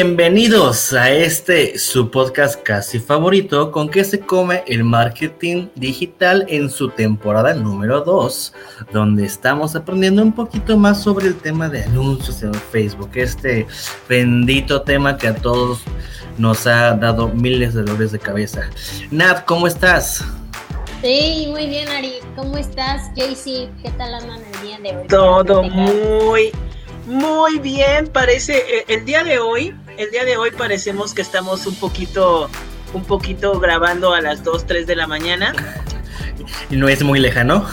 Bienvenidos a este su podcast casi favorito con que se come el marketing digital en su temporada número 2, donde estamos aprendiendo un poquito más sobre el tema de anuncios en Facebook, este bendito tema que a todos nos ha dado miles de dolores de cabeza. Nat, ¿cómo estás? Sí, muy bien, Ari. ¿Cómo estás, JC? ¿Qué tal andan el día de hoy? Todo muy, muy bien. Parece, eh, el día de hoy, el día de hoy parecemos que estamos un poquito, un poquito grabando a las 2, 3 de la mañana. Y no es muy lejano.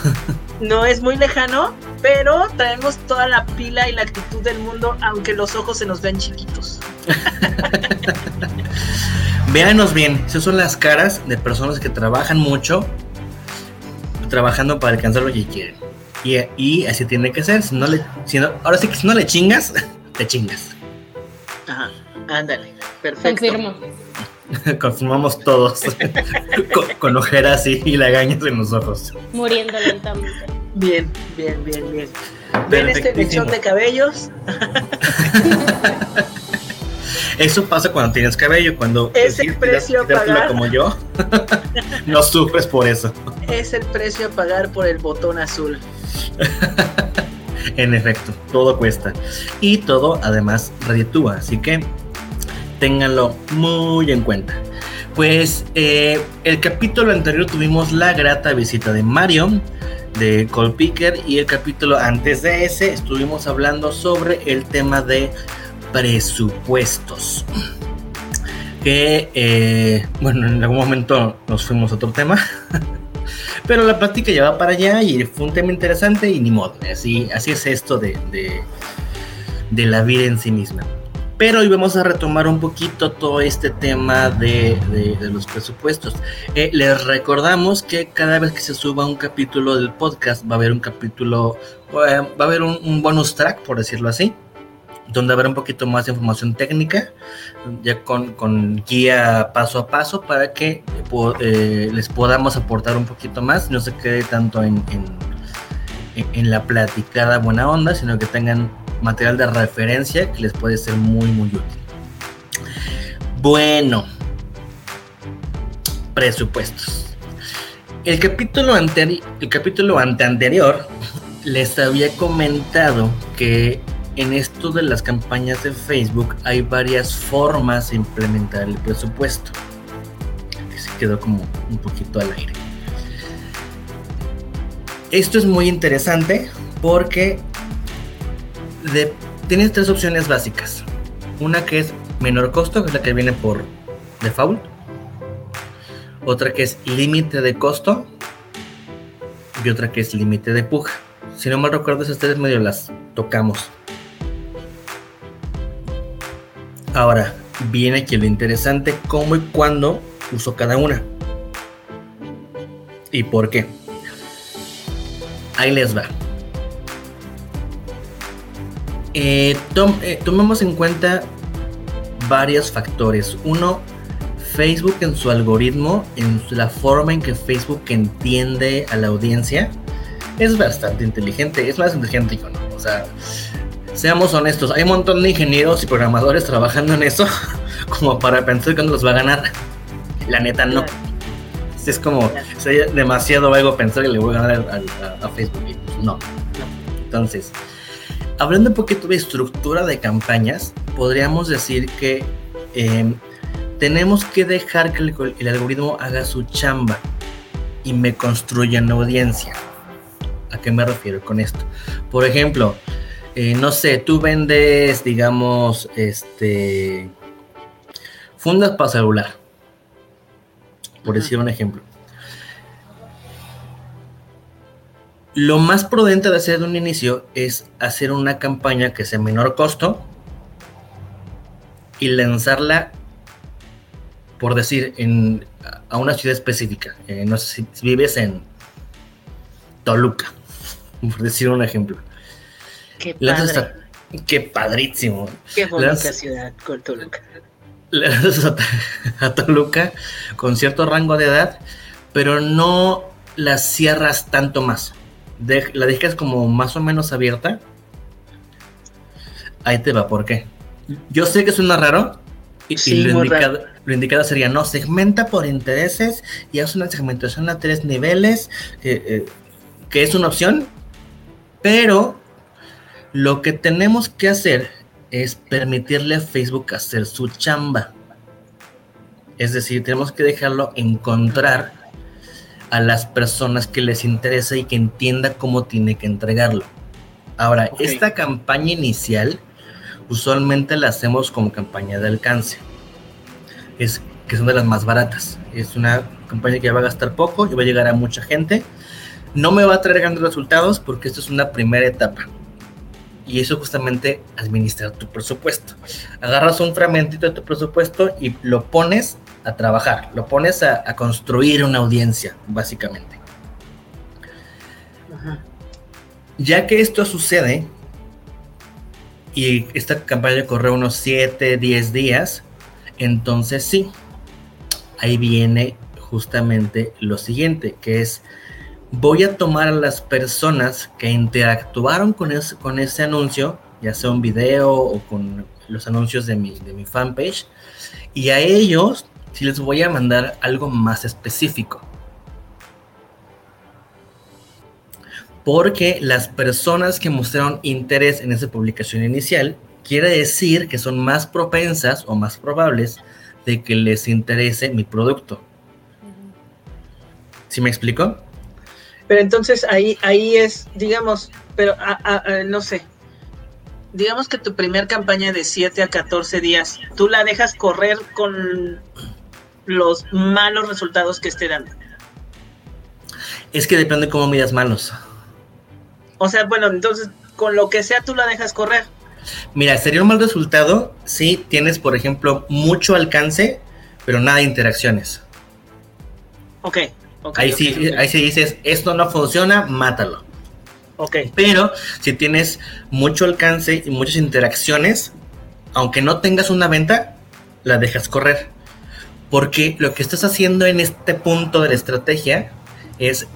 No es muy lejano, pero traemos toda la pila y la actitud del mundo, aunque los ojos se nos ven chiquitos. Véanos bien, esas son las caras de personas que trabajan mucho, trabajando para alcanzar lo que quieren. Y, y así tiene que ser. Si no le, si no, ahora sí que si no le chingas, te chingas. Ajá, ándale, perfecto. Confirmo. Confirmamos todos. con, con, ojeras y, y lagañas en los ojos. Muriendo lentamente. Bien, bien, bien, bien. ¿Ven este mechón de cabellos? Eso pasa cuando tienes cabello, cuando es el precio a pagar como yo, no sufres por eso. Es el precio a pagar por el botón azul. en efecto, todo cuesta y todo además reditúa, así que ténganlo muy en cuenta. Pues eh, el capítulo anterior tuvimos la grata visita de Mario, de Colpicker, y el capítulo antes de ese estuvimos hablando sobre el tema de presupuestos. Que, eh, bueno, en algún momento nos fuimos a otro tema. Pero la plática ya va para allá y fue un tema interesante y ni modo. Así, así es esto de, de la vida en sí misma. Pero hoy vamos a retomar un poquito todo este tema de, de, de los presupuestos. Eh, les recordamos que cada vez que se suba un capítulo del podcast va a haber un capítulo, eh, va a haber un, un, bonus track, por decirlo así, donde habrá un poquito más de información técnica, ya con, con guía paso a paso para que eh, les podamos aportar un poquito más, no se quede tanto en, en, en la platicada buena onda, sino que tengan material de referencia que les puede ser muy muy útil. Bueno, presupuestos. El capítulo, ante, el capítulo les había comentado que en esto de las campañas de Facebook hay varias formas de implementar el presupuesto. Se quedó como un poquito al aire. Esto es muy interesante porque de, tienes tres opciones básicas. Una que es menor costo, que es la que viene por default. Otra que es límite de costo. Y otra que es límite de puja. Si no mal recuerdo, esas tres medio las tocamos. Ahora, viene aquí lo interesante, cómo y cuándo uso cada una. ¿Y por qué? Ahí les va. Eh, tom, eh, tomemos en cuenta varios factores. Uno, Facebook en su algoritmo, en la forma en que Facebook entiende a la audiencia, es bastante inteligente. Es más inteligente que yo, ¿no? O sea, seamos honestos, hay un montón de ingenieros y programadores trabajando en eso como para pensar que los va a ganar. La neta, no. Es como, sería demasiado algo pensar que le voy a ganar a, a, a Facebook. No. Entonces, hablando un poquito de estructura de campañas, podríamos decir que eh, tenemos que dejar que el, el, algoritmo haga su chamba y me construya una audiencia. ¿A qué me refiero con esto? Por ejemplo, eh, no sé, tú vendes, digamos, este, fundas para celular, por decir un ejemplo. Lo más prudente de hacer de un inicio es hacer una campaña que sea menor costo y lanzarla, por decir, en, a una ciudad específica. Eh, no sé si, si, vives en Toluca, por decir un ejemplo. Qué padre. A, qué padrísimo. Qué bonita Lanzas, ciudad con Toluca. Lanzas a, a Toluca con cierto rango de edad, pero no la cierras tanto más de, la dejas como más o menos abierta, ahí te va, ¿por qué? Yo sé que suena raro. Y, lo, indicado, sería, no, segmenta por intereses y haz una segmentación a tres niveles, eh, que es una opción, pero lo que tenemos que hacer es permitirle a Facebook hacer su chamba. Es decir, tenemos que dejarlo encontrar a las personas que les interesa y que entienda cómo tiene que entregarlo. Ahora, esta campaña inicial usualmente la hacemos como campaña de alcance. Es que son de las más baratas. Es una campaña que va a gastar poco y va a llegar a mucha gente. No me va a traer grandes resultados porque esto es una primera etapa. Y eso justamente administrar tu presupuesto. Agarras un fragmentito de tu presupuesto y lo pones a trabajar, lo pones a, construir una audiencia, básicamente. Ya que esto sucede, y esta campaña corre unos 7, 10 días, entonces sí, ahí viene justamente lo siguiente, que es voy a tomar a las personas que interactuaron con, con ese anuncio, ya sea un video o con los anuncios de mi, de mi fanpage, y a ellos sí les voy a mandar algo más específico. porque las personas que mostraron interés en esa publicación inicial quiere decir que son más propensas o más probables de que les interese mi producto. ¿Sí me explico? Pero entonces ahí, ahí es, digamos, pero no sé, digamos que tu primer campaña de 7 a 14 días, tú la dejas correr con los malos resultados que esté dando. Es que depende cómo midas malos. O sea, bueno, entonces con lo que sea tú la dejas correr. Mira, sería un mal resultado si tienes, por ejemplo, mucho alcance, pero nada de interacciones. Ok. ahí, sí, ahí sí dices, esto no funciona, mátalo. Ok. Pero si tienes mucho alcance y muchas interacciones, aunque no tengas una venta, la dejas correr. Porque lo que estás haciendo en este punto de la estrategia es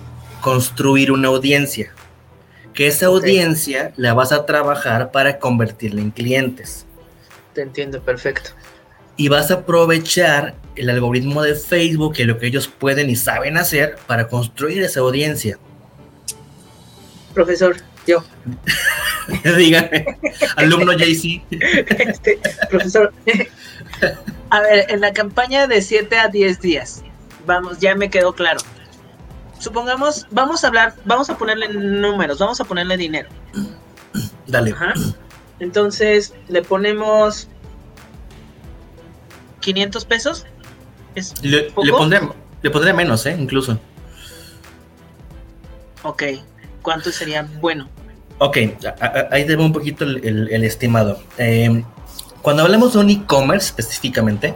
construir una audiencia que esa audiencia la vas a trabajar para convertirla en clientes. Te entiendo, perfecto. Y vas a aprovechar el algoritmo de Facebook y lo que ellos pueden y saben hacer para construir esa audiencia. Profesor, yo. Dígame, alumno JC. Este, profesor, a ver, en la campaña de 7 a 10 días, vamos, ya me quedó claro supongamos, vamos a hablar, vamos a ponerle números, vamos a ponerle dinero. Dale. Entonces le ponemos 500 pesos. le, pondré, menos, ¿eh? Incluso. Ok. ¿Cuánto sería bueno? Ok, ahí debo un poquito el, estimado. Em, cuando hablamos de un e-commerce específicamente,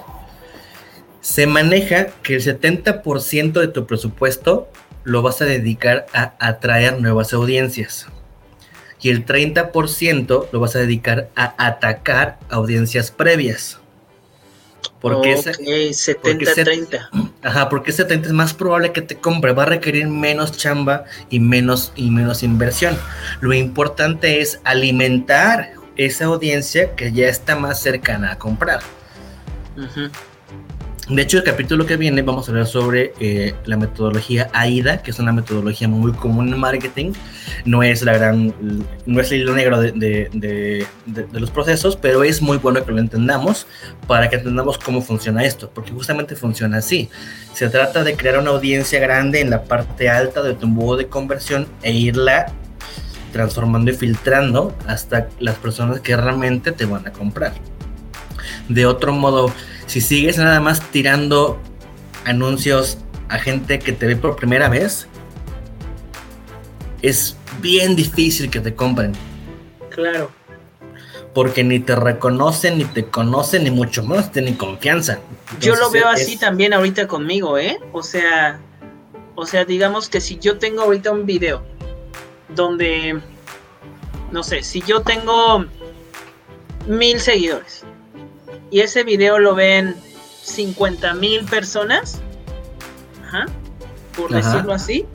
se maneja que el 70% de tu presupuesto lo vas a dedicar a atraer nuevas audiencias. Y el 30% lo vas a dedicar a atacar audiencias previas. Porque ese 70-30. Ajá, porque ese 30 es más probable que te compre, va a requerir menos chamba y menos, y menos inversión. Lo importante es alimentar esa audiencia que ya está más cercana a comprar. Ajá. De hecho, el capítulo que viene vamos a hablar sobre eh, la metodología AIDA, que es una metodología muy común en marketing. No es la gran, no es el hilo negro de, de, los procesos, pero es muy bueno que lo entendamos para que entendamos cómo funciona esto, porque justamente funciona así. Se trata de crear una audiencia grande en la parte alta de tu embudo de conversión e irla transformando y filtrando hasta las personas que realmente te van a comprar. De otro modo, si sigues nada más tirando anuncios a gente que te ve por primera vez, es bien difícil que te compren. Claro. Porque ni te reconocen, ni te conocen, ni mucho menos tienen confianza. yo lo veo así también ahorita conmigo, ¿eh? O sea, o sea, digamos que si yo tengo ahorita un video donde, no sé, si yo tengo mil seguidores y ese video lo ven 50 mil personas, por decirlo así,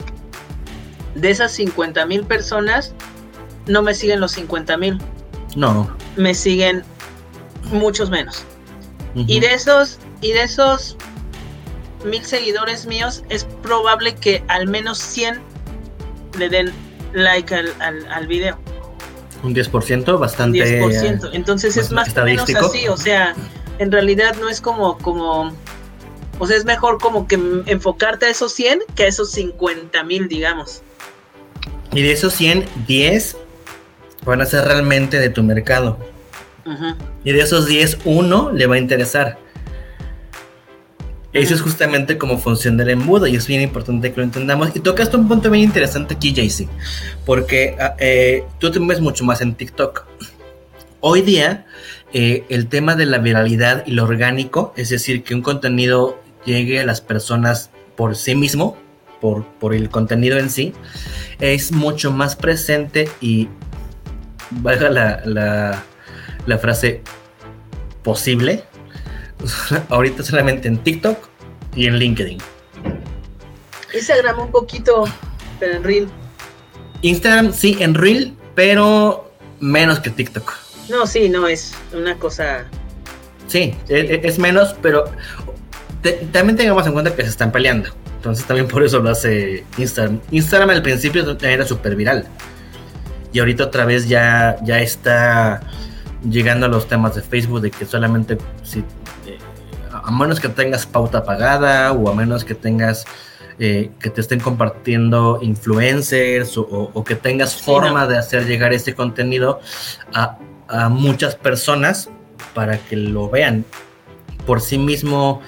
de esas 50 mil personas, no me siguen los 50 mil. No. Me siguen muchos menos. Y de esos, y de esos mil seguidores míos, es probable que al menos 100 le den like al, al, video. Un 10%, bastante. 10%. Entonces es más o menos así, o sea, en realidad no es como, como, o sea, es mejor como que enfocarte a esos 100 que a esos 50 mil, digamos. Y de esos 100, 10 van a ser realmente de tu mercado. Y de esos 10, uno le va a interesar. Eso es justamente como funciona el embudo y es bien importante que lo entendamos. Y tocaste un punto bien interesante aquí, Jaycee, porque ah, eh, tú te mueves mucho más en TikTok. Hoy día, eh, el tema de la viralidad y lo orgánico, es decir, que un contenido llegue a las personas por sí mismo, por, por el contenido en sí, es mucho más presente y valga la, la frase posible ahorita solamente en TikTok y en LinkedIn. Instagram un poquito, pero en Reel. Instagram sí, en Reel, pero menos que TikTok. No, sí, no, es una cosa... Sí, e, e, es, menos, pero también tengamos en cuenta que se están peleando. Entonces también por eso lo hace Instagram. Instagram al principio era súper viral. Y ahorita otra vez ya, ya está llegando a los temas de Facebook de que solamente si a menos que tengas pauta pagada o a menos que tengas eh, que te estén compartiendo influencers o, que tengas forma de hacer llegar este contenido a, muchas personas para que lo vean. Por sí mismo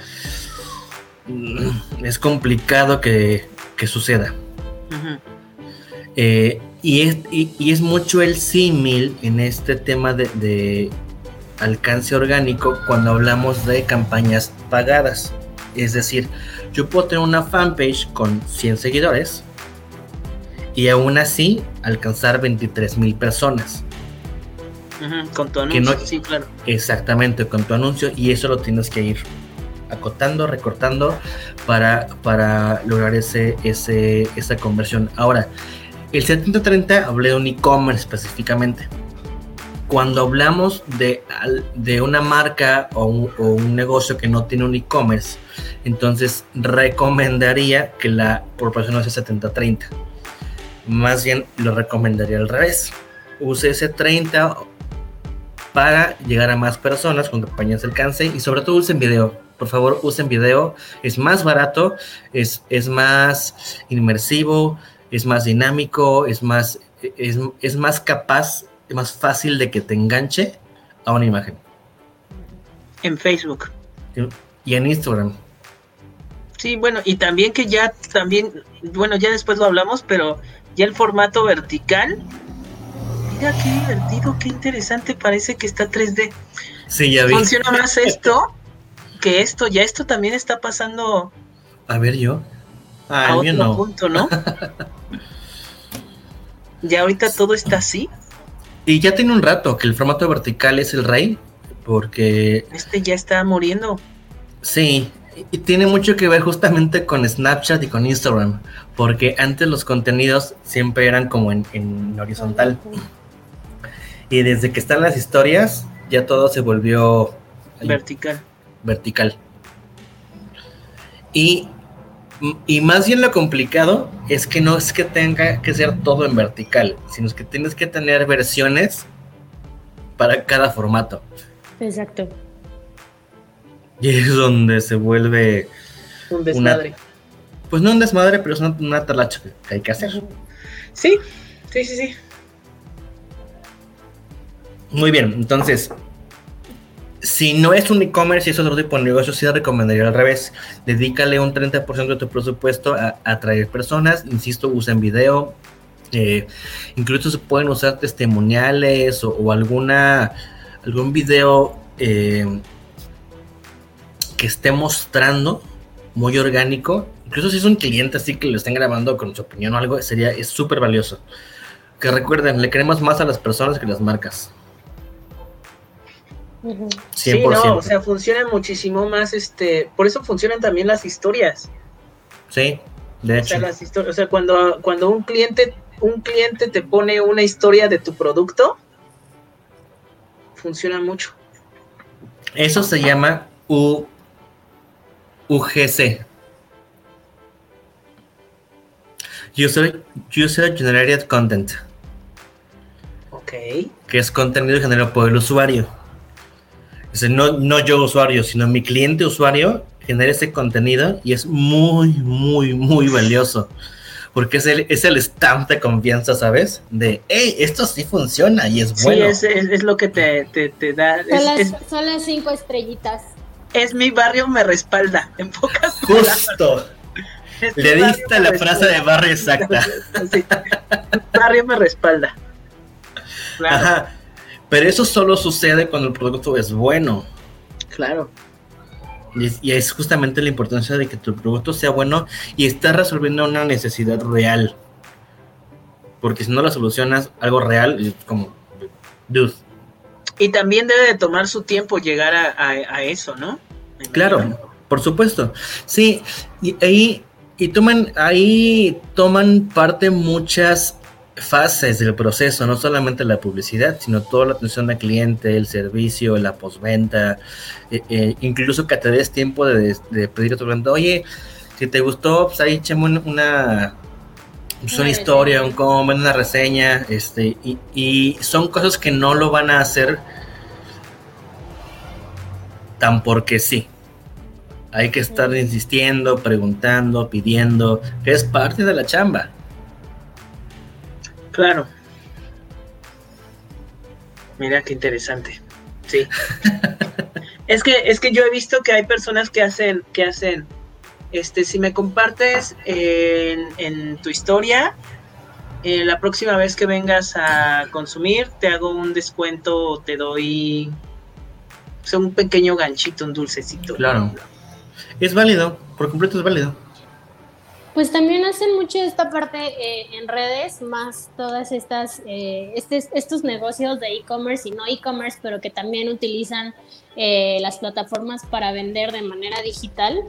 mm, es complicado que, suceda. Eh, y, es, y, es, mucho el símil en este tema de alcance orgánico cuando hablamos de campañas pagadas. Es decir, yo puedo tener una fanpage con 100 seguidores y aún así alcanzar 23 mil personas. con tu anuncio, sí, claro. Exactamente, con tu anuncio y eso lo tienes que ir acotando, recortando para, para lograr ese, ese, esa conversión. Ahora, el 7030 hablé de un e-commerce específicamente cuando hablamos de, de una marca o un, negocio que no tiene un e-commerce, entonces recomendaría que la proporción no sea 70-30. Más bien lo recomendaría al revés. Use ese 30 para llegar a más personas con campañas de alcance y sobre todo usen video. Por favor, usen video. Es más barato, es, es más inmersivo, es más dinámico, es más, es, es más capaz más fácil de que te enganche a una imagen. En Facebook. Y en Instagram. Sí, bueno, y también que ya, también, bueno, ya después lo hablamos, pero ya el formato vertical. Mira qué divertido, qué interesante, parece que está 3D. Sí, ya vi. Funciona más esto que esto, ya esto también está pasando. A ver, yo. Ah, a otro no. punto, ¿no? ya ahorita todo está así. Y ya tiene un rato que el formato vertical es el rey, porque... Este ya está muriendo. Sí, y tiene mucho que ver justamente con Snapchat y con Instagram, porque antes los contenidos siempre eran como en, horizontal. Y desde que están las historias, ya todo se volvió... Vertical. Vertical. Y y más bien lo complicado es que no es que tenga que ser todo en vertical, sino es que tienes que tener versiones para cada formato. Exacto. Y es donde se vuelve un desmadre. pues no un desmadre, pero es una, una talacha que hay que hacer. Sí, sí, sí, sí. Muy bien, entonces, si no es un e-commerce y es otro tipo de negocio, sí recomendaría al revés. Dedícale un 30% de tu presupuesto a atraer personas. Insisto, usen video. Eh, incluso se pueden usar testimoniales o, alguna algún video eh, que esté mostrando muy orgánico. Incluso si es un cliente así que lo estén grabando con su opinión o algo, sería súper valioso. Que recuerden, le queremos más a las personas que las marcas. Sí, no, o sea, funcionan muchísimo más, este, por eso funcionan también las historias. Sí, de hecho. O sea, las historias, o sea, cuando, cuando un cliente, un cliente te pone una historia de tu producto, funciona mucho. Eso se llama U, UGC. User, User Generated Content. Ok. Que es contenido generado por el usuario. Es no, no yo usuario, sino mi cliente usuario genera ese contenido y es muy, muy, muy valioso. Porque es el, es el stamp de confianza, ¿sabes? De, hey, esto sí funciona y es bueno. Sí, es, es, lo que te, te, te da. Son, es, las, es, son las cinco estrellitas. es mi barrio me respalda, en pocas Justo. Es mi Le diste la frase de barrio exacta. Sí. Barrio me respalda. Claro, Ajá. Pero eso solo sucede cuando el producto es bueno. claro. Y es, y es justamente la importancia de que tu producto sea bueno y está resolviendo una necesidad real. Porque si no la solucionas algo real, es como, dude, Y también debe de tomar su tiempo llegar a, a, a eso, ¿no? Me Claro, por supuesto. Sí, y ahí, y toman, ahí toman parte muchas fases del proceso, no solamente la publicidad, sino toda la atención al cliente, el servicio, la postventa, eh, eh, incluso que te des tiempo de, de pedir a tu cliente, oye, si te gustó, pues ahí echame una, una, pues, una Una historia, un comment, una reseña, este, y, y son cosas que no lo van a hacer tan porque sí. Hay que estar insistiendo, preguntando, pidiendo, que es parte de la chamba. Claro. Mira qué interesante. Sí. es que es que yo he visto que hay personas que hacen que hacen este si me compartes en, en tu historia eh, la próxima vez que vengas a consumir te hago un descuento, te doy o sea, un pequeño ganchito, un dulcecito. Claro. Es válido, por completo es válido. Pues también hacen mucho esta parte eh, en redes, más todas estas, eh, estes- estos negocios de e-commerce y no e-commerce, pero que también utilizan eh, las plataformas para vender de manera digital.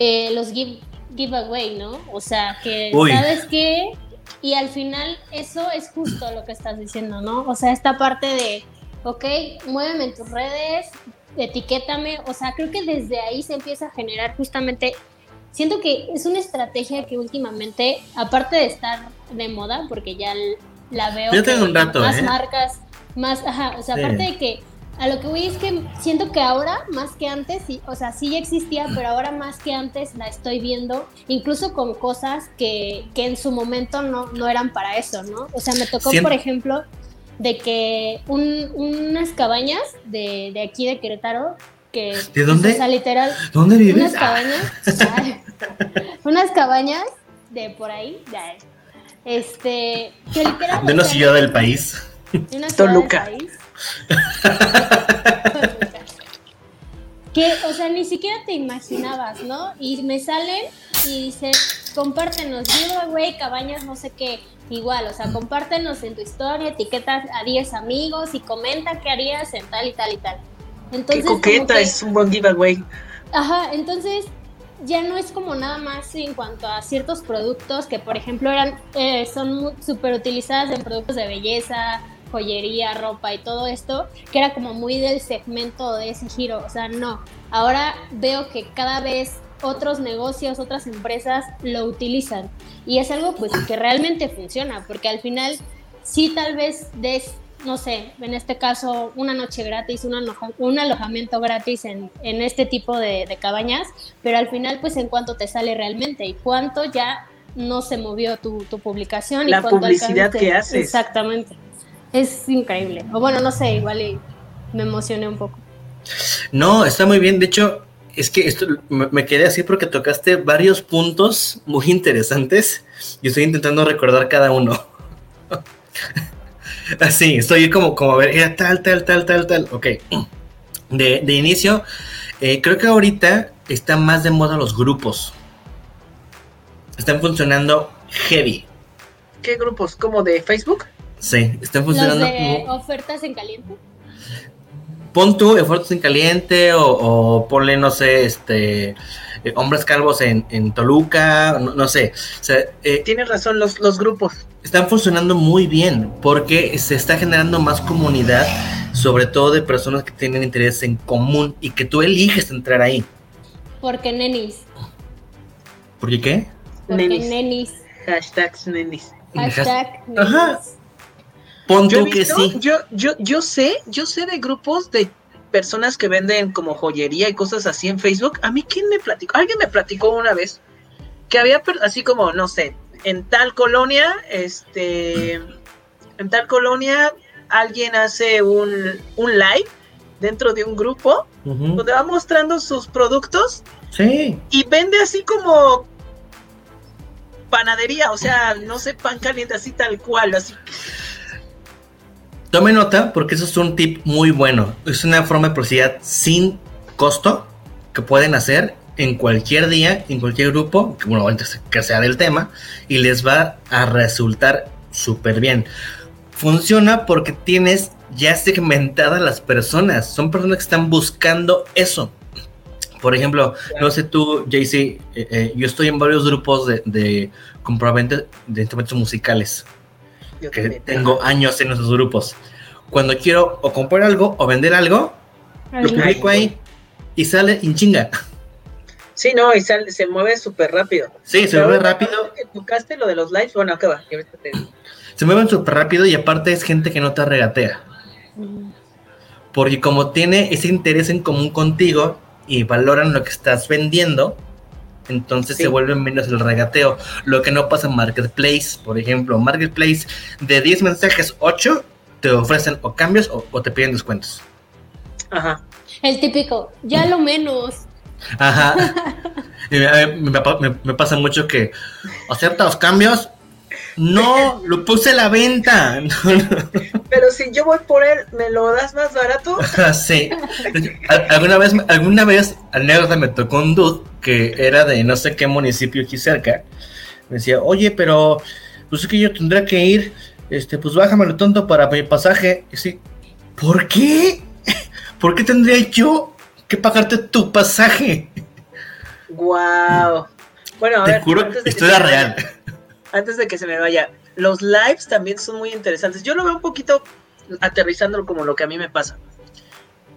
Eh, los give, giveaway, ¿no? O sea, que Uy. sabes qué, y al final eso es justo lo que estás diciendo, ¿no? O sea, esta parte de, ok, muéveme en tus redes, etiquétame, o sea, creo que desde ahí se empieza a generar justamente siento que es una estrategia que últimamente, aparte de estar de moda, porque ya la veo tengo un rato, más ¿eh? marcas, más, ajá, o sea, Sí. aparte de que a lo que voy es que siento que ahora más que antes, sí, o sea, sí ya existía, pero ahora más que antes la estoy viendo, incluso con cosas que, que en su momento no, no eran para eso, ¿no? O sea, me tocó, por ejemplo, de que un- unas cabañas de, de aquí de Querétaro, que, ¿De dónde? O sea, literal, ¿Dónde vives? unas Ah, cabañas, ay, unas cabañas de por ahí, de ahí, este, que literal, de una ciudad del país. de una ciudad del Toluca. país. Toluca. que, o sea, ni siquiera te imaginabas, ¿no? Y me salen y dice, compártenos, giveaway, cabañas, no sé qué, igual, o sea, compártenos en tu historia, etiquetas a 10 amigos y comenta qué harías en tal y tal y tal. Qué Entonces, como coqueta, que- es un buen giveaway. Ajá, entonces ya no es como nada más en cuanto a ciertos productos que, por ejemplo, eran eh, son súper utilizadas en productos de belleza, joyería, ropa y todo esto, que era como muy del segmento de ese giro. O sea, no. Ahora veo que cada vez otros negocios, otras empresas lo utilizan. Y es algo pues que realmente funciona, porque al final sí tal vez des, no sé, en este caso una noche gratis, un, aloja- un alojamiento gratis en, en este tipo de, de cabañas, pero al final pues en cuánto te sale realmente y cuánto ya no se movió tu, tu publicación. y La cuánto publicidad que haces. Exactamente. Es increíble. O bueno, no sé, igual y me emocioné un poco. No, está muy bien. De hecho, es que esto me, me quedé así porque tocaste varios puntos muy interesantes y estoy intentando recordar cada uno. Así, estoy como, como a ver, era tal, tal, tal, tal, tal. Ok. De, de inicio, eh, creo que ahorita están más de moda los grupos. Están funcionando heavy. ¿Qué grupos? ¿Como de Facebook? Sí, están Los funcionando. de mu- ofertas en caliente. pon tú esfuerzos en caliente o, o ponle, no sé, este, eh, hombres calvos en, en Toluca, no, no sé. O sea, eh, Tienes razón, los, los grupos. están funcionando muy bien porque se está generando más comunidad sobre todo de personas que tienen interés en común y que tú eliges entrar ahí. Porque nenis. ¿Por qué qué? Porque nenis. Hashtags nenis. Hashtag nenis. Ajá. Pon Yo, tú que sí. yo, yo, yo sé, yo sé de grupos de personas que venden como joyería y cosas así en Facebook. A mí, ¿quién me platicó? Alguien me platicó una vez que había así como, no sé, en tal colonia, este, en tal colonia, alguien hace un, un live dentro de un grupo donde va mostrando sus productos Sí. y vende así como panadería, o sea, no sé, pan caliente así tal cual, así. Tome nota porque eso es un tip muy bueno. Es una forma de publicidad sin costo que pueden hacer en cualquier día, en cualquier grupo, que, bueno, que sea del tema, y les va a resultar súper bien. Funciona porque tienes ya segmentadas las personas. Son personas que están buscando eso. Por ejemplo, no sé tú, JC, eh, eh, yo estoy en varios grupos de, de de instrumentos musicales Yo que también. tengo años en esos grupos. Cuando quiero o comprar algo o vender algo, lo Ay, publico ahí y sale en chinga. Sí, no, y sale- se mueve súper rápido. Sí, se Pero mueve rápido, que tocaste lo de los lives, bueno, acá va. que ahorita te digo. se mueven súper rápido y aparte es gente que no te regatea. Porque como tiene ese interés en común contigo y valoran lo que estás vendiendo, entonces Sí. se vuelve menos el regateo. Lo que no pasa en Marketplace, por ejemplo, Marketplace de 10 mensajes, 8 te ofrecen o cambios o, o te piden descuentos. Ajá. El típico, ya lo menos. Ajá. Y me- me pasa mucho que acepta los cambios. No, lo puse a la venta. Pero si yo voy por él, ¿me lo das más barato? sí. Al- Alguna vez, alguna vez, anécdota, me tocó un dude que era de no sé qué municipio aquí cerca. Me decía, oye, pero pues es que yo tendré que ir, este, pues bájamelo tonto para mi pasaje. Y sí, ¿por qué? ¿Por qué tendría yo que pagarte tu pasaje? Wow. Bueno, a Te ver, juro, se me real. Antes de que se me vaya, los lives también son muy interesantes. Yo lo veo un poquito aterrizándolo como lo que a mí me pasa.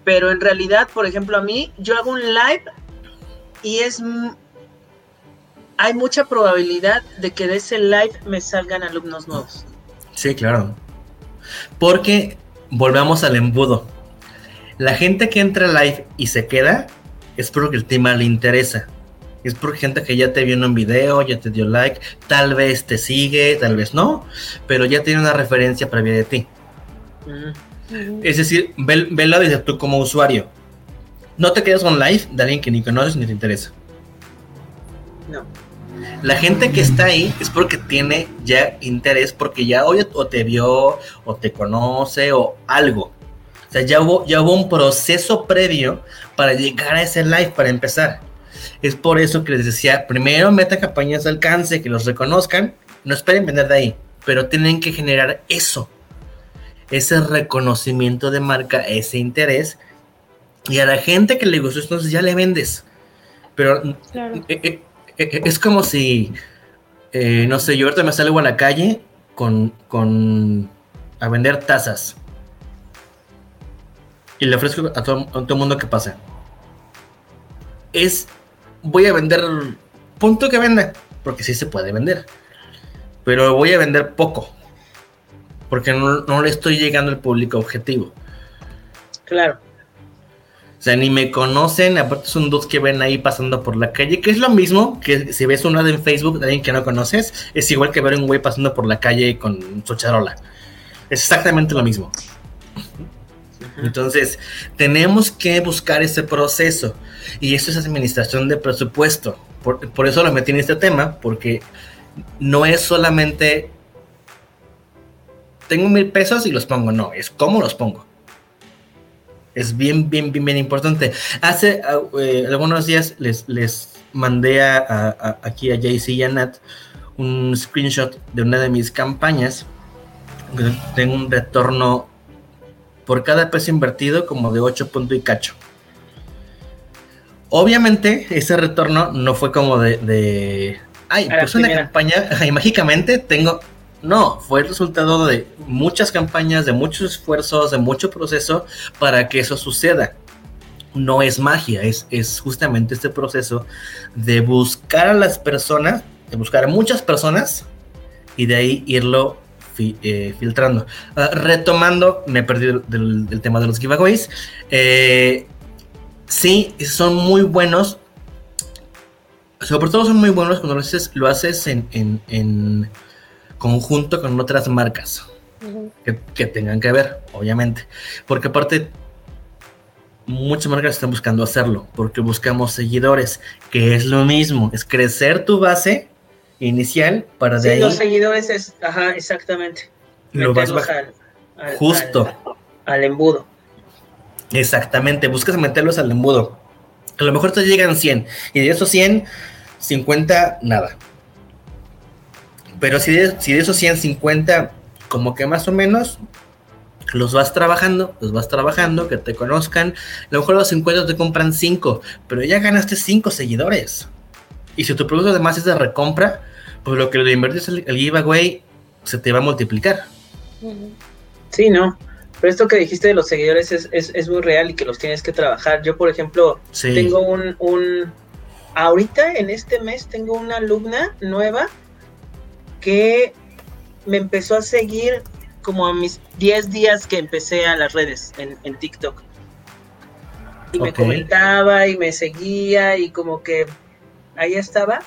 Pero en realidad, por ejemplo, a mí, yo hago un live y es. Hay mucha probabilidad de que de ese live me salgan alumnos nuevos. Sí, claro. Porque volvamos al embudo. La gente que entra live y se queda es porque el tema le interesa. Es porque gente que ya te vio en un video, ya te dio like, tal vez te sigue, tal vez no, pero ya tiene una referencia previa de ti. Es decir, ve- velo desde tú como usuario. No te quedas on live de alguien que ni conoces ni te interesa. No. La gente que está ahí es porque tiene ya interés, porque ya oye, o te vio, o te conoce, o algo. O sea, ya hubo, ya hubo un proceso previo para llegar a ese live, para empezar. Es por eso que les decía, primero metan campañas de alcance, que los reconozcan, no esperen vender de ahí, pero tienen que generar eso, ese reconocimiento de marca, ese interés, y a la gente que le gustó, entonces ya le vendes. Pero Claro. eh, eh, eh, es como si, eh, no sé, yo ahorita me salgo a la calle con, con a vender tazas y le ofrezco a todo, a todo el mundo que pase. Es, voy a vender, punto que venda, porque sí se puede vender, pero voy a vender poco, porque no, no le estoy llegando al público objetivo. Claro. O sea, ni me conocen, aparte es un dude que ven ahí pasando por la calle, que es lo mismo que si ves un ad en Facebook de alguien que no conoces, es igual que ver un güey pasando por la calle con su charola. Es exactamente lo mismo. Entonces, tenemos que buscar ese proceso. Y eso es administración de presupuesto. Por, por eso lo metí en este tema, porque no es solamente tengo mil pesos y los pongo, no, es cómo los pongo. Es bien, bien, bien, bien importante. Hace uh, eh, algunos días les, les mandé a- aquí a JC y a Nat un screenshot de una de mis campañas. Tengo un retorno por cada peso invertido como de 8 puntos y cacho. Obviamente ese retorno no fue como de... de ay, pues una primera. campaña y mágicamente tengo No, fue el resultado de muchas campañas, de muchos esfuerzos, de mucho proceso para que eso suceda. No es magia, es, es justamente este proceso de buscar a las personas, de buscar a muchas personas y de ahí irlo eh, filtrando. Ah, retomando, me perdí del, tema de los giveaways. Eh, sí, son muy buenos. Sobre todo son muy buenos cuando lo haces, lo haces en, conjunto con otras marcas que, que, tengan que ver, obviamente. Porque aparte, muchas marcas están buscando hacerlo, porque buscamos seguidores, que es lo mismo, es crecer tu base inicial para de sí, los seguidores es, ajá, exactamente. Lo vas al, justo al, embudo. Exactamente, buscas meterlos al embudo. A lo mejor te llegan 100 y de esos 100, 50 nada. Pero si de, si de esos 100, 50 como que más o menos los vas trabajando, los vas trabajando, que te conozcan. A lo mejor los 50 te compran 5, pero ya ganaste 5 seguidores. Y si tu producto además es de recompra, pues lo que le inviertes el, el giveaway se te va a multiplicar. Sí, no. Pero esto que dijiste de los seguidores es, muy real y que los tienes que trabajar. Yo, por ejemplo, tengo un, un... Ahorita, en este mes, tengo una alumna nueva que me empezó a seguir como a mis 10 días que empecé a las redes en, TikTok. Y me comentaba y me seguía y como que ahí estaba.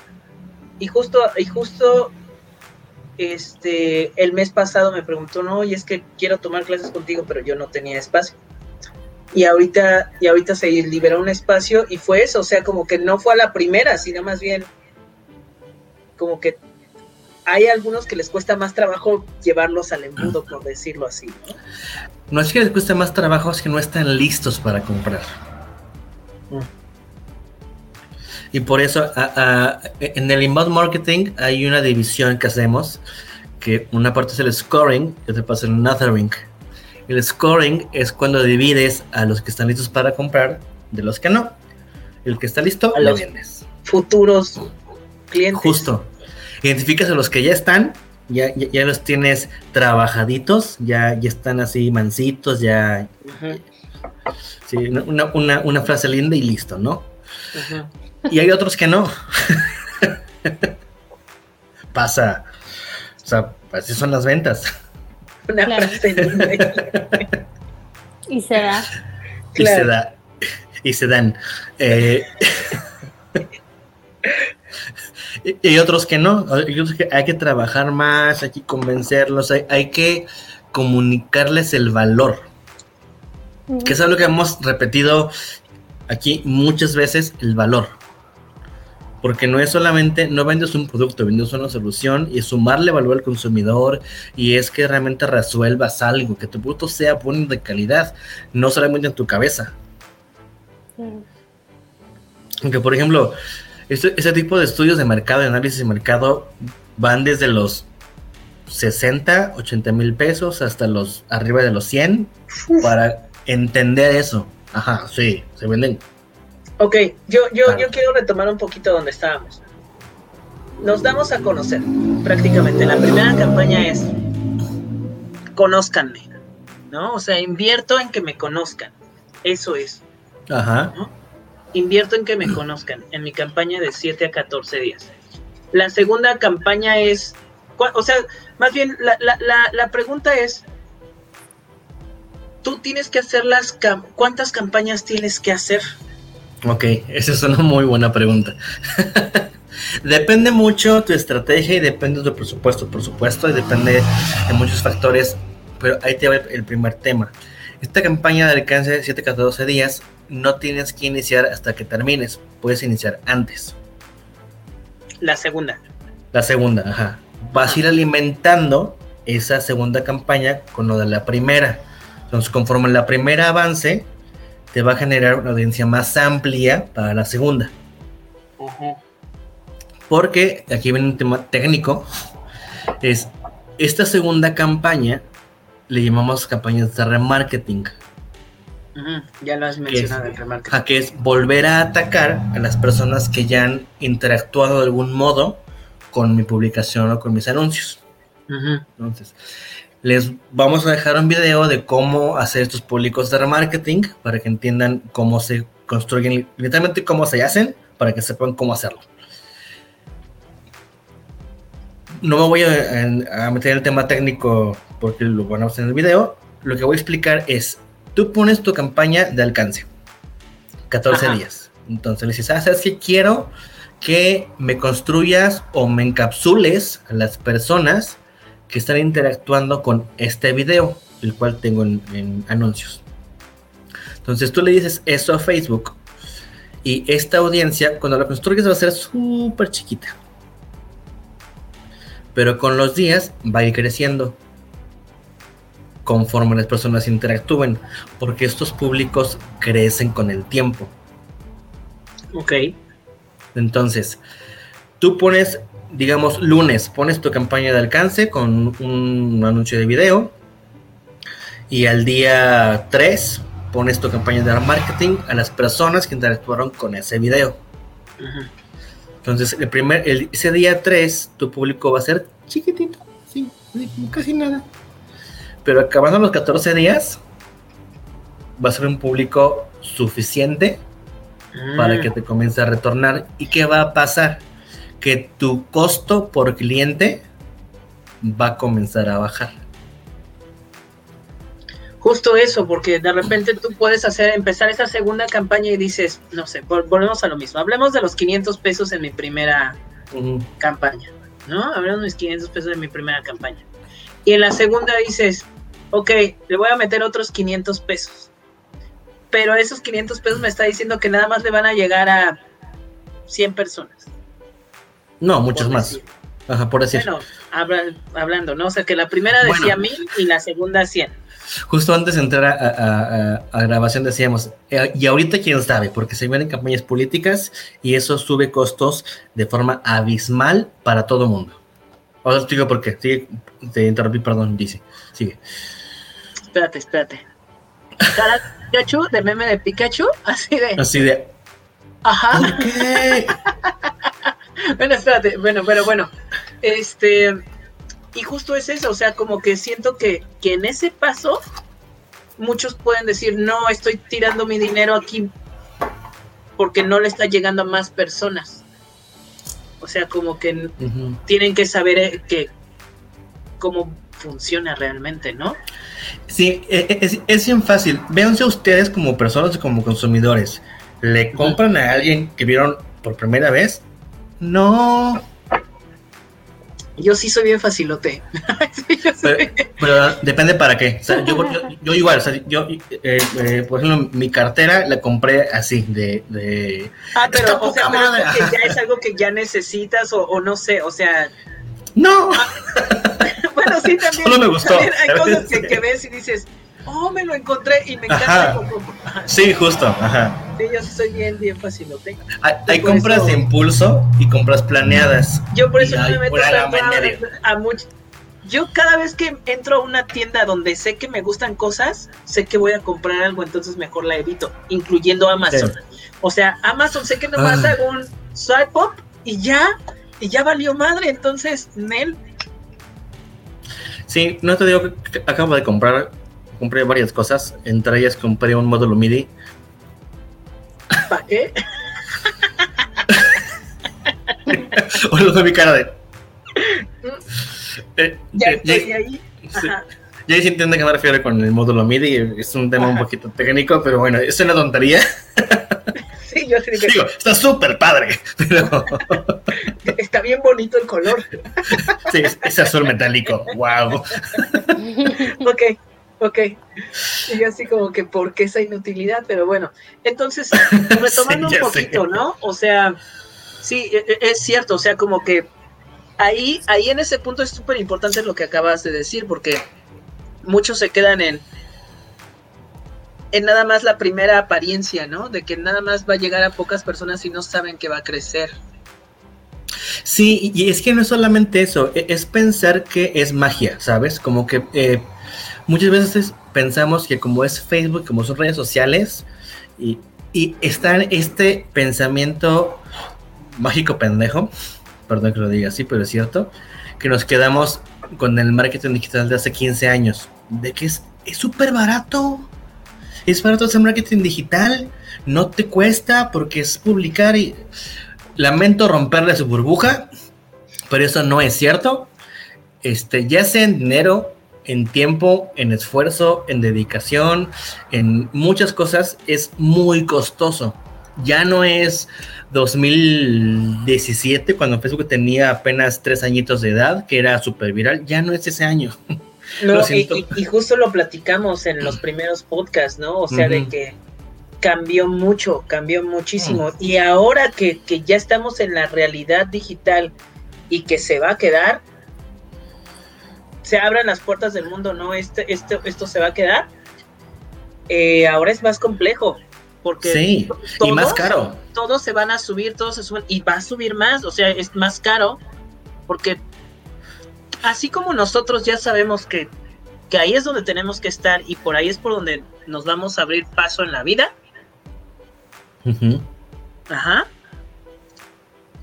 Y justo, y justo este, el mes pasado me preguntó, no, y es que quiero tomar clases contigo, pero yo no tenía espacio. Y ahorita, y ahorita se liberó un espacio y fue eso, o sea, como que no fue a la primera, sino más bien como que hay algunos que les cuesta más trabajo llevarlos al embudo, por decirlo así. ¿no? no es que les cueste más trabajo, es que no están listos para comprar. Mm. Y por eso en el inbound marketing hay una división que hacemos, que una parte es el scoring y otra parte es el nurturing. El scoring es cuando divides a los que están listos para comprar de los que no. El que está listo, a lo vendes. Futuros clientes. Justo. Identificas a los que ya están, ya, ya, los tienes trabajaditos, ya, ya están así mansitos, ya. Sí, una, una, una, frase linda y listo, ¿no? Ajá. Y hay otros que no. Pasa. O sea, así son las ventas. Una frase y se da. Y se da. Y se dan. Eh, y, otros que no. Hay que trabajar más, hay que convencerlos, hay, hay que comunicarles el valor. Que es algo que hemos repetido aquí muchas veces, el valor. Porque no es solamente, no vendes un producto, vendes una solución y sumarle valor al consumidor y es que realmente resuelvas algo, que tu producto sea bueno de calidad, no solamente en tu cabeza. Aunque, por ejemplo, este, ese tipo de estudios de mercado, de análisis de mercado, van desde los 60, 80 mil pesos hasta los arriba de los 100 para entender eso. Ajá, sí, se venden Ok, yo, yo, yo quiero retomar un poquito donde estábamos. Nos damos a conocer prácticamente. La primera campaña es conózcanme, ¿no? O sea, invierto en que me conozcan. Eso es. Ajá. Invierto en que me conozcan en mi campaña de 7 a 14 días. La segunda campaña es, o sea, más bien la, la, la pregunta es, tú tienes que hacer las, ¿cuántas campañas tienes que hacer? Ok, esa es una muy buena pregunta. depende mucho tu estrategia y depende de tu presupuesto, por supuesto, y depende de muchos factores, pero ahí te va el primer tema. Esta campaña de alcance de 7 a 12 días no tienes que iniciar hasta que termines, puedes iniciar antes. La segunda. La segunda, ajá. Vas a ir alimentando esa segunda campaña con lo de la primera. Entonces, conforme la primera avance, te va a generar una audiencia más amplia para la segunda. Porque aquí viene un tema técnico. Es esta segunda campaña le llamamos campañas de remarketing. Ya lo has mencionado, el remarketing. que es volver a atacar a las personas que ya han interactuado de algún modo con mi publicación o con mis anuncios. Entonces, les vamos a dejar un video de cómo hacer estos públicos de remarketing para que entiendan cómo se construyen, literalmente cómo se hacen, para que sepan cómo hacerlo. No me voy a, meter en el tema técnico porque lo van a hacer en el video. Lo que voy a explicar es, tú pones tu campaña de alcance, 14 días. Entonces le dices, ah, ¿sabes qué? Quiero que me construyas o me encapsules a las personas que están interactuando con este video, el cual tengo en, anuncios. Entonces tú le dices eso a Facebook y esta audiencia, cuando la construyes, va a ser súper chiquita. Pero con los días va a ir creciendo conforme las personas interactúen, porque estos públicos crecen con el tiempo. Ok. Entonces, tú pones, digamos, lunes, pones tu campaña de alcance con un anuncio de video. Y al día 3 pones tu campaña de marketing a las personas que interactuaron con ese video. Entonces, el primer, ese día 3, tu público va a ser chiquitito, sí, casi nada. Pero acabando los 14 días, va a ser un público suficiente para mm. que te comience a retornar. ¿Y qué va a pasar? Que tu costo por cliente va a comenzar a bajar. Justo eso, porque de repente tú puedes hacer, empezar esa segunda campaña y dices, no sé, volvemos a lo mismo. Hablemos de los 500 pesos en mi primera campaña, ¿no? Hablemos de mis 500 pesos en mi primera campaña. Y en la segunda dices, ok, le voy a meter otros 500 pesos pero esos 500 pesos me está diciendo que nada más le van a llegar a 100 personas. No, muchos más. Ajá, por decir. Bueno, hablando, ¿no? O sea, que la primera decía mil y la segunda 100. Justo antes de entrar a, grabación decíamos, eh, y ahorita quién sabe, porque se vienen campañas políticas y eso sube costos de forma abismal para todo el mundo. Ahora te digo por qué. te interrumpí, perdón, dice. Sigue. Espérate, espérate. Pikachu, de meme de Pikachu, así de. Así de. Ajá. ¿Por qué? bueno, espérate, bueno, pero bueno. Este. Y justo es eso, o sea, como que siento que, que en ese paso muchos pueden decir, no, estoy tirando mi dinero aquí porque no le está llegando a más personas. O sea, como que tienen que saber eh, que cómo funciona realmente, ¿no? Sí, e, e, es, es bien fácil. Véanse ustedes como personas y como consumidores. ¿Le compran a alguien que vieron por primera vez? No. Yo sí soy bien facilote. pero, depende para qué. yo, igual, yo, eh, eh, por ejemplo, mi cartera la compré así, de... ah, pero, o sea, ya es algo que ya necesitas o, o no sé, o sea... No. bueno, sí, también. Solo me gustó. hay cosas que, ves y dices, oh, me lo encontré y me encanta. Sí, justo. Ajá. Sí, yo soy bien, bien fácil, lo tengo. Hay, compras de impulso y compras planeadas. Yo por eso no me meto a, a mucho. Yo cada vez que entro a una tienda donde sé que me gustan cosas, sé que voy a comprar algo, entonces mejor la evito, incluyendo Amazon. O sea, Amazon sé que nomás ah. hago un swipe up y ya, y ya valió madre, entonces, Nel, Sí, no te digo que acabo de comprar, compré varias cosas, entre ellas compré un módulo MIDI. ¿Para qué? o mi cara de... Eh, ya eh, estoy ahí. Ya se entiende que me refiero con el módulo MIDI, es un tema un poquito técnico, pero bueno, es una tontería. Sí, yo sí Digo, está súper padre, pero... Está bien bonito el color. Sí, ese azul metálico, wow. Ok, ok. Y así como que, ¿por qué esa inutilidad? Pero bueno, entonces, retomando un poquito, ¿no? O sea, sí, e, e, es cierto, o sea, como que ahí, ahí en ese punto es súper importante lo que acabas de decir, porque muchos se quedan en, en nada más la primera apariencia, ¿no? De que nada más va a llegar a pocas personas y no saben que va a crecer. Sí, y es que no es solamente eso, e-, es pensar que es magia, ¿sabes? Como que eh, muchas veces pensamos que como es Facebook, como son redes sociales, y, y está este pensamiento mágico pendejo, perdón que lo diga así, pero es cierto, que nos quedamos con el marketing digital de hace 15 años, de que es súper barato. Es barato hacer marketing digital, no te cuesta porque es publicar y lamento romperle su burbuja, pero eso no es cierto. Este, ya sea en dinero, en tiempo, en esfuerzo, en dedicación, en muchas cosas, es muy costoso. Ya no es 2017, cuando Facebook tenía apenas tres añitos de edad, que era súper viral, ya no es ese año. No, y, justo lo platicamos en los primeros podcasts, ¿no? O sea, de que cambió mucho, cambió muchísimo. Mm. Y ahora que, que, ya estamos en la realidad digital y que se va a quedar, se abran las puertas del mundo, ¿no? Este, este, esto se va a quedar. Eh, ahora es más complejo. Porque sí, y más caro. Todos se van a subir, todos se suben, y va a subir más, o sea, es más caro, porque así como nosotros ya sabemos que, que ahí es donde tenemos que estar y por ahí es por donde nos vamos a abrir paso en la vida, Ajá.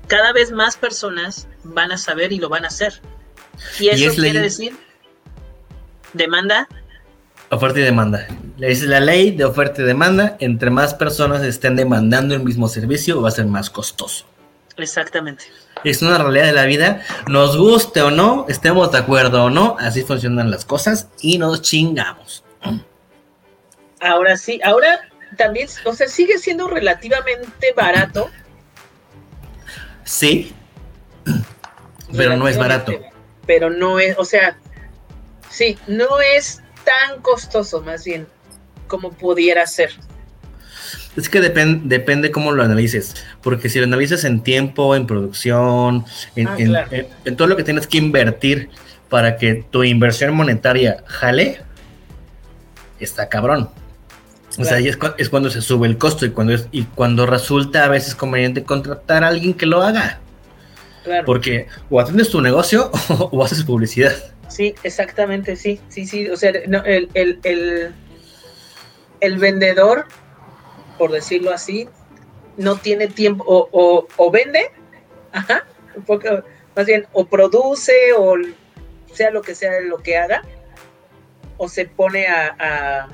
Cada vez más personas van a saber y lo van a hacer. Y eso quiere decir demanda. Oferta y demanda. Es la ley de oferta y demanda. Entre más personas estén demandando el mismo servicio, va a ser más costoso. Exactamente. Es una realidad de la vida. Nos guste o no, estemos de acuerdo o no, así funcionan las cosas y nos chingamos. Ahora sí, ahora también, o sea, sigue siendo relativamente barato. Sí, pero no es barato. Pero no es, o sea, sí, no es tan costoso más bien como pudiera ser. Es que depende cómo lo analices, porque si lo analices en tiempo, en producción, en, ah, en, todo lo que tienes que invertir para que tu inversión monetaria jale, está cabrón. O sea, ahí es, cuando se sube el costo y cuando, es, y cuando resulta a veces conveniente contratar a alguien que lo haga. Claro. Porque o atiendes tu negocio o, haces publicidad. Sí, exactamente, sí, sí, sí. O sea, el, el, el, vendedor, por decirlo así, no tiene tiempo, o, o, vende, ajá, un poco, más bien, o produce, o sea lo que sea lo que haga, o se pone a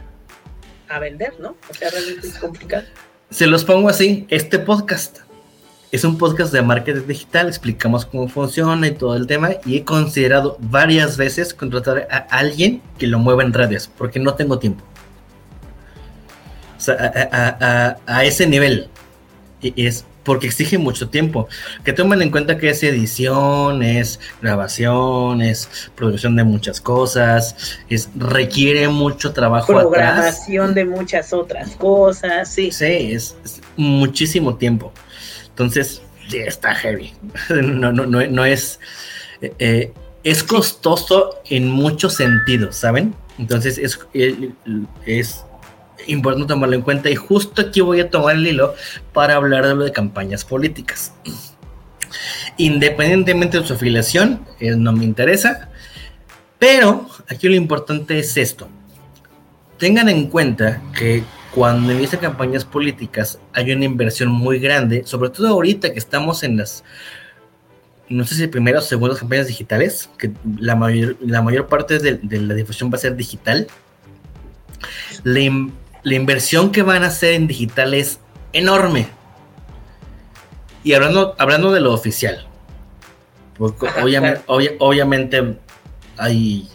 a vender, ¿no? O sea, realmente es complicado. Se los pongo así, este podcast es un podcast de marketing digital, explicamos cómo funciona y todo el tema y he considerado varias veces contratar a alguien que lo mueva en redes porque no tengo tiempo. O sea, a, a ese nivel. Y es porque exige mucho tiempo. Que tomen en cuenta que es edición, es grabación, es producción de muchas cosas, es requiere mucho trabajo Programación de muchas otras cosas, sí. Sí, es, muchísimo tiempo. Entonces, está heavy. No, no, no, no es. Eh, eh, es costoso en muchos sentidos, ¿saben? Entonces es, es importante tomarlo en cuenta y justo aquí voy a tomar el hilo para hablar de lo de campañas políticas. Independientemente de su afiliación, eh, no me interesa, pero aquí lo importante es esto. Tengan en cuenta que cuando inician campañas políticas hay una inversión muy grande, sobre todo ahorita que estamos en las, no sé si primeras o segundas campañas digitales, que la mayor, la mayor parte de, la difusión va a ser digital. La, la inversión que van a hacer en digital es enorme. Y hablando, hablando de lo oficial, porque obviamente, hay...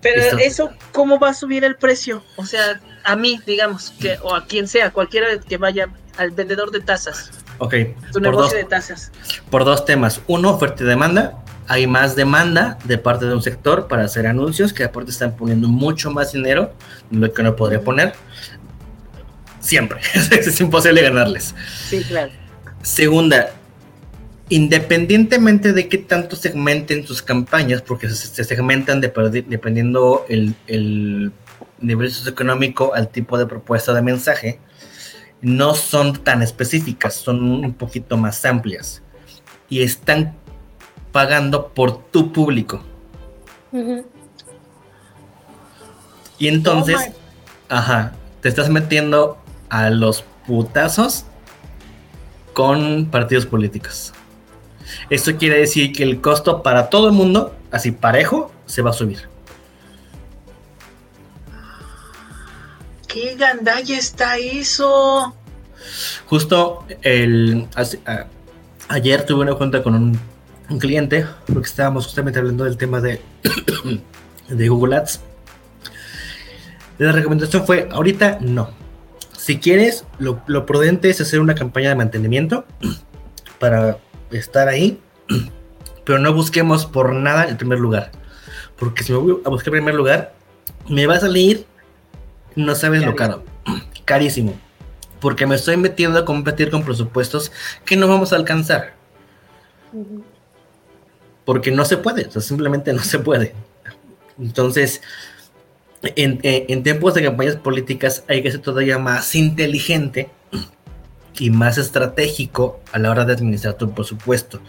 Pero eso, ¿cómo va a subir el precio? O sea, a mí, digamos, que, o a quien sea, cualquiera que vaya al vendedor de tasas. Ok. Tu negocio de tasas. Por dos temas. Uno, oferta y demanda. Hay más demanda de parte de un sector para hacer anuncios que aparte están poniendo mucho más dinero de lo que no podría poner siempre. es imposible ganarles. Sí, claro. Segunda, independientemente de qué tanto segmenten sus campañas, porque se, segmentan dependiendo el, el nivel socioeconómico al tipo de propuesta de mensaje, no son tan específicas, son un poquito más amplias. Y están pagando por tu público. Y entonces, oh ajá, te estás metiendo a los putazos con partidos políticos. Esto quiere decir que el costo para todo el mundo así parejo, se va a subir. ¿Qué gandalla está eso? Justo el, ayer tuve una cuenta con un, cliente, porque estábamos justamente hablando del tema de, de Google Ads. La recomendación fue, ahorita no. Si quieres, lo, lo prudente es hacer una campaña de mantenimiento para estar ahí, pero no busquemos por nada el primer lugar. Porque si me voy a buscar el primer lugar, me va a salir, no sabes lo caro, carísimo porque me estoy metiendo a competir con presupuestos que no vamos a alcanzar. Porque no se puede, o sea, simplemente no se puede. Entonces, en, tiempos de campañas políticas hay que ser todavía más inteligente y más estratégico a la hora de administrar tu presupuesto.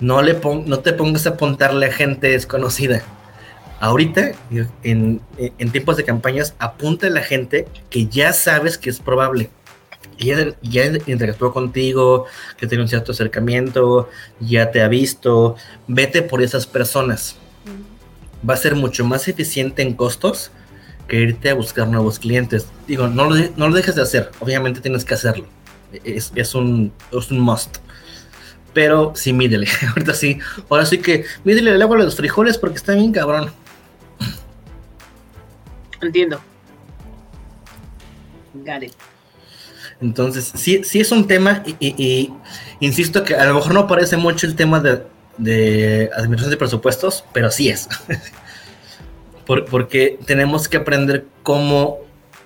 No, le no te pongas a apuntarle a gente desconocida. Ahorita, en, en tiempos de campañas, apunta a la gente que ya sabes que es probable ya, ya interactuó contigo, que tiene un cierto acercamiento, ya te ha visto, vete por esas personas. Va a ser mucho más eficiente en costos que irte a buscar nuevos clientes. Digo, no lo, no lo dejes de hacer, obviamente tienes que hacerlo. Es, es, un, es un must. Pero sí, mídele. Ahorita sí. Ahora sí que mídele el agua a los frijoles porque está bien cabrón. Entiendo. Got entonces, sí, sí es un tema y, insisto que a lo mejor no parece mucho el tema de, de administración de presupuestos, pero sí es. porque tenemos que aprender cómo,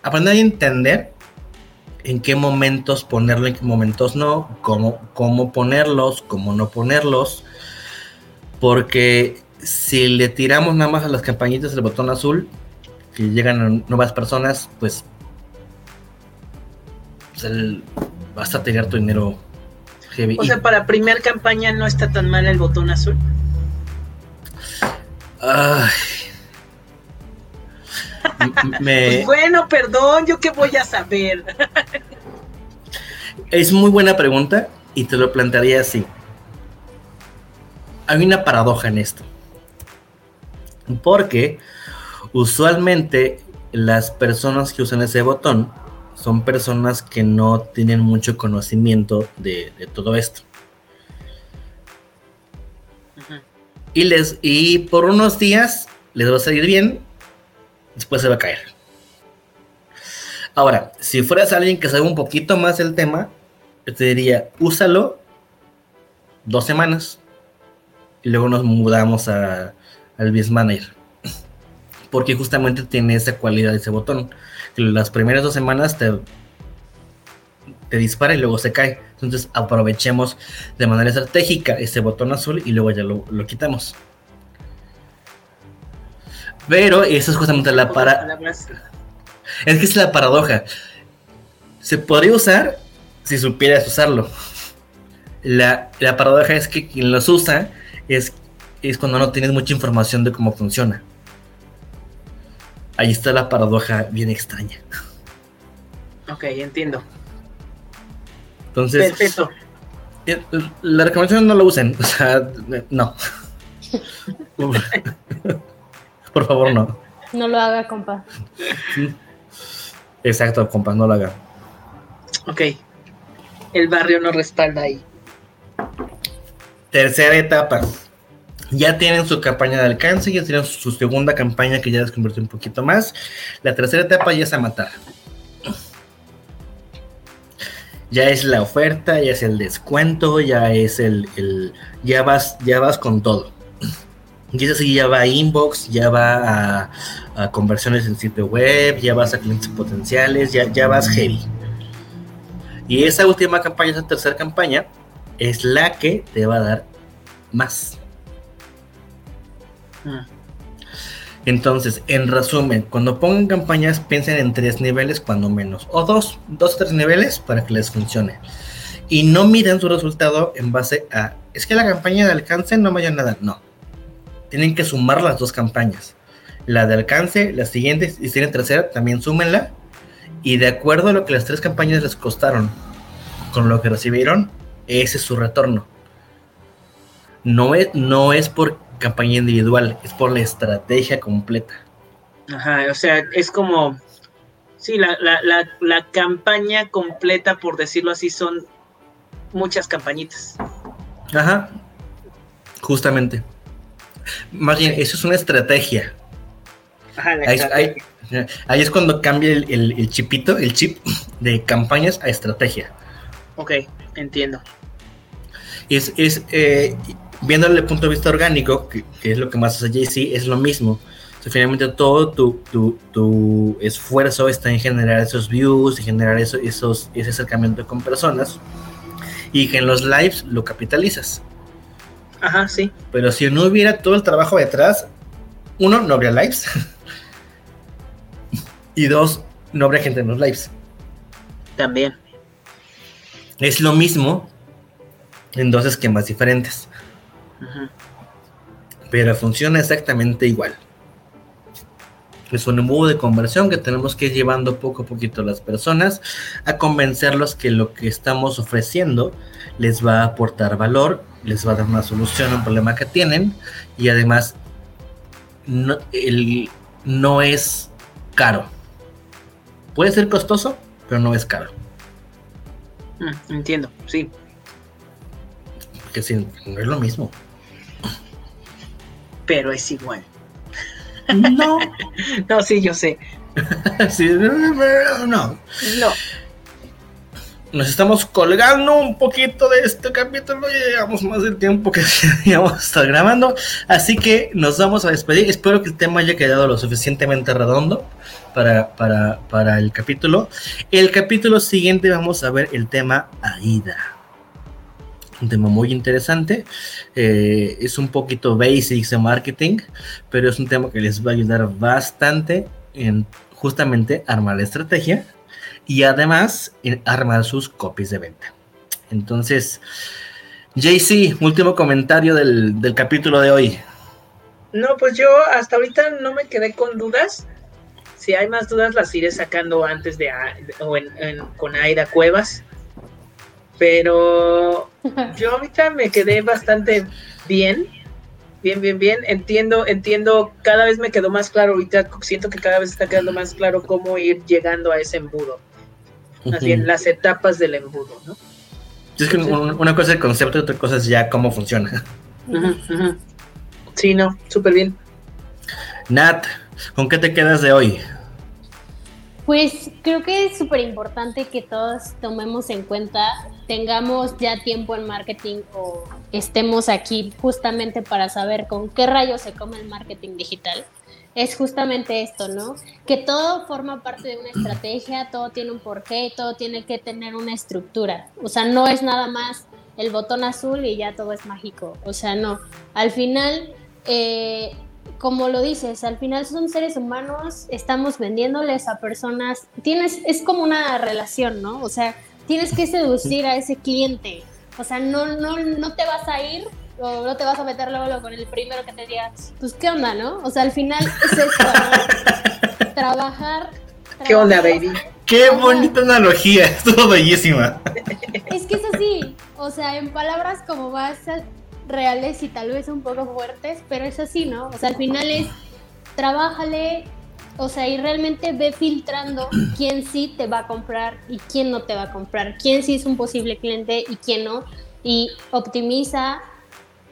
aprender a entender en qué momentos ponerlo, en qué momentos no, cómo, cómo ponerlos, cómo no ponerlos. Porque si le tiramos nada más a las campañitas del botón azul, que llegan nuevas personas, pues el, vas a tirar tu dinero heavy. O sea, para primer campaña no está tan mal el botón azul. Ay. Pues bueno, perdón, yo qué voy a saber. es muy buena pregunta y te lo plantearía así. Hay una paradoja en esto. Porque usualmente las personas que usan ese botón son personas que no tienen mucho conocimiento de, todo esto. Y, les, y por unos días les va a salir bien, después se va a caer. Ahora, si fueras alguien que sabe un poquito más del tema, te diría, úsalo dos semanas y luego nos mudamos a, al Biz Manager. Porque justamente tiene esa cualidad, ese botón las primeras dos semanas te, te dispara y luego se cae. Entonces aprovechemos de manera estratégica este botón azul y luego ya lo, quitamos. Pero eso es justamente la para... Es que es la paradoja. Se podría usar si supieras usarlo. La, la paradoja es que quien los usa es, es cuando no tienes mucha información de cómo funciona ahí está la paradoja bien extraña. Ok, entiendo. Entonces. Perfecto. Eh, la recomendación no lo usen. O sea, no. Por favor, no. No lo haga, compa. Exacto, compa, no lo haga. Ok. El barrio no respalda ahí. Tercera etapa ya tienen su campaña de alcance, ya tienen su segunda campaña que ya les convirtió un poquito más. La tercera etapa ya es a matar. Ya es la oferta, ya es el descuento, ya es el, ya vas, ya vas con todo. Y eso sí, ya va a inbox, ya va a, conversiones en sitio web, ya vas a clientes potenciales, ya, ya vas heavy. Y esa última campaña, esa tercera campaña, es la que te va a dar más. Ah. Entonces, en resumen, cuando pongan campañas, piensen en tres niveles, cuando menos, o dos, dos o tres niveles para que les funcione. Y no miren su resultado en base a, es que la campaña de alcance no vaya nada. No. Tienen que sumar las dos campañas. La de alcance, la siguiente, y si tienen tercera, también súmenla. Y de acuerdo a lo que las tres campañas les costaron, con lo que recibieron, ese es su retorno. No es, no es por campaña individual, es por la estrategia completa. Ajá, o sea, es como, sí, la, la, la, la campaña completa, por decirlo así, son muchas campañitas. Ajá, justamente. Más bien, eso es una estrategia. Ajá, la Ahí, estrategia. ahí- ahí es cuando cambia el, el- el chipito, el chip de campañas a estrategia. Ok, entiendo. Es, es eh, viéndole el punto de vista orgánico, que, que es lo que más hace JC, es lo mismo. O sea, finalmente todo tu, tu, tu esfuerzo está en generar esos views, en generar eso, esos, ese acercamiento con personas. Y que en los lives lo capitalizas. Ajá, sí. Pero si no hubiera todo el trabajo detrás, uno, no habría lives. y dos, no habría gente en los lives. También. Es lo mismo en dos esquemas diferentes. Pero funciona exactamente igual. Es un embudo de conversión que tenemos que ir llevando poco a poquito a las personas a convencerlos que lo que estamos ofreciendo les va a aportar valor, les va a dar una solución a un problema que tienen y además no, el- no es caro. Puede ser costoso, pero no es caro. Mm, entiendo, sí. Porque sí, no es lo mismo. Pero es igual. No. No, sí, yo sé. Sí, no. No. Nos estamos colgando un poquito de este capítulo, ya llevamos más del tiempo que íbamos a estar grabando, así que nos vamos a despedir. Espero que el tema haya quedado lo suficientemente redondo para, para, para el capítulo. El capítulo siguiente vamos a ver el tema AIDA. Un tema muy interesante, eh, es un poquito basics de marketing, pero es un tema que les va a ayudar bastante en justamente armar la estrategia y además en armar sus copies de venta. Entonces, JC, último comentario del, del capítulo de hoy. No, pues yo hasta ahorita no me quedé con dudas. Si hay más dudas las iré sacando antes de o con Aida Cuevas. Pero yo ahorita me quedé bastante bien. Bien, bien, bien. Entiendo, entiendo. Cada vez me quedó más claro. Ahorita siento que cada vez está quedando más claro cómo ir llegando a ese embudo. Más bien las etapas del embudo, ¿no? Es que un- una cosa es el concepto y otra cosa es ya cómo funciona. Sí, no, súper bien. Nat, ¿con qué te quedas de hoy? Pues creo que es súper importante que todos tomemos en cuenta, tengamos ya tiempo en marketing o estemos aquí justamente para saber con qué rayos se come el marketing digital. Es justamente esto, ¿no? Que todo forma parte de una estrategia, todo tiene un porqué, todo tiene que tener una estructura. O sea, no es nada más el botón azul y ya todo es mágico. O sea, no. Al final, eh, como lo dices, al final son seres humanos, estamos vendiéndoles a personas, tienes, es como una relación, ¿no? O sea, tienes que seducir a ese cliente. O sea, no, no, no te vas a ir o no te vas a meter luego, con el primero que te diga, pues qué onda, ¿no? O sea, al final es esto, ¿no? Trabajar. ¿Qué onda, baby? Qué bonita analogía, estuvo bellísima. Es que es así, o sea, en palabras como más eh, reales y tal vez un poco fuertes, pero es así, ¿no? O sea, al final es, trabájale, o sea, y realmente ve filtrando quién sí te va a comprar y quién no te va a comprar, quién sí es un posible cliente y quién no, y optimiza.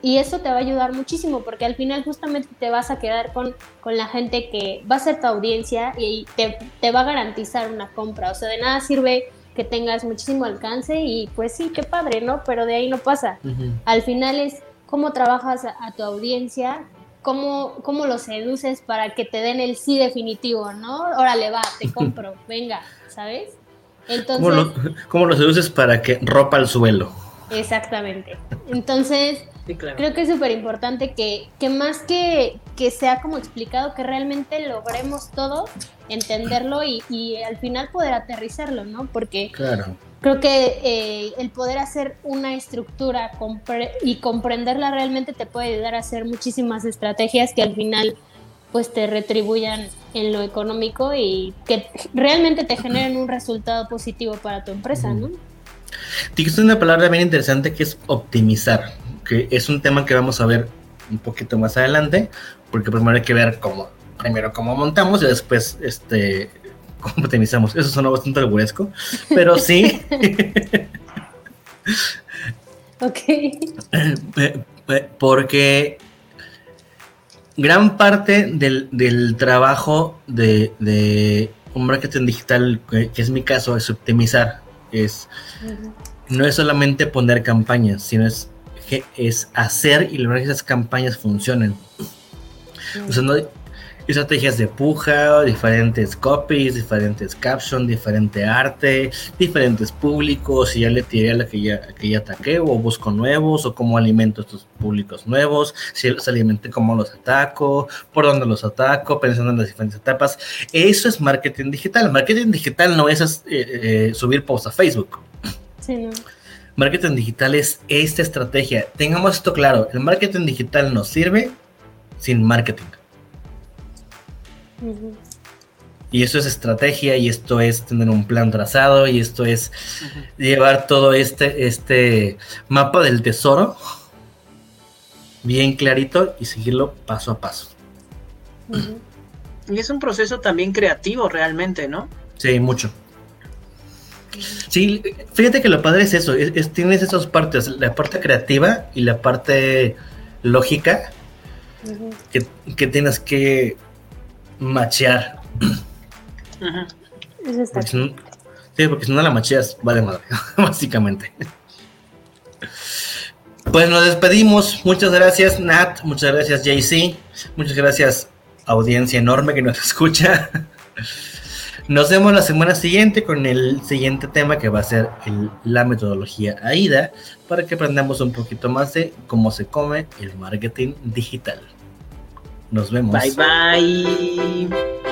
Y eso te va a ayudar muchísimo porque al final justamente te vas a quedar con, con la gente que va a ser tu audiencia y te, te va a garantizar una compra. O sea, de nada sirve que tengas muchísimo alcance y pues sí, qué padre, ¿no? Pero de ahí no pasa. Al final es cómo trabajas a, a tu audiencia, cómo, cómo lo seduces para que te den el sí definitivo, ¿no? Órale, va, te compro, venga, ¿sabes? Entonces, ¿Cómo lo, cómo lo seduces para que ropa al suelo? exactamente. Entonces, Sí, claro. creo que es súper importante que, que más que, que sea como explicado, que realmente logremos todo, entenderlo y, y al final poder aterrizarlo, ¿no? Porque Claro. Creo que eh, el poder hacer una estructura y comprenderla realmente te puede ayudar a hacer muchísimas estrategias que al final pues te retribuyan en lo económico y que realmente te generen un resultado positivo para tu empresa, ¿no? Dijiste una palabra bien interesante que es optimizar, que es un tema que vamos a ver un poquito más adelante, porque primero hay que ver cómo, primero cómo montamos y después este cómo optimizamos. Eso suena bastante alburesco, pero sí. ok. Porque gran parte del, trabajo de, un marketing digital, que es mi caso, es optimizar. Es, No es solamente poner campañas, sino es, es hacer y lograr que esas campañas funcionen. O sea, no, estrategias de puja, diferentes copies, diferentes captions, diferente arte, diferentes públicos, si ya le tiré a la que ya, que ya ataqué, o busco nuevos, o cómo alimento estos públicos nuevos, si los alimenté, cómo los ataco, por dónde los ataco, pensando en las diferentes etapas. Eso es marketing digital. Marketing digital no es eh, eh, subir posts a Facebook. Sí, no. Marketing digital es esta estrategia. Tengamos esto claro, el marketing digital nos sirve sin marketing. Y eso es estrategia y esto es tener un plan trazado y esto es llevar todo este, este mapa del tesoro bien clarito y seguirlo paso a paso. Y es un proceso también creativo realmente, ¿no? Sí, mucho. Sí, fíjate que lo padre es eso, tienes esas partes, la parte creativa y la parte lógica que, que tienes que machear. porque si no, sí, porque si no la macheas, vale madre, básicamente. Pues nos despedimos. Muchas gracias, Nat. Muchas gracias, JC. Muchas gracias, audiencia enorme que nos escucha. Nos vemos la semana siguiente con el siguiente tema que va a ser la metodología AIDA para que aprendamos un poquito más de cómo se come el marketing digital. Nos vemos. Bye bye.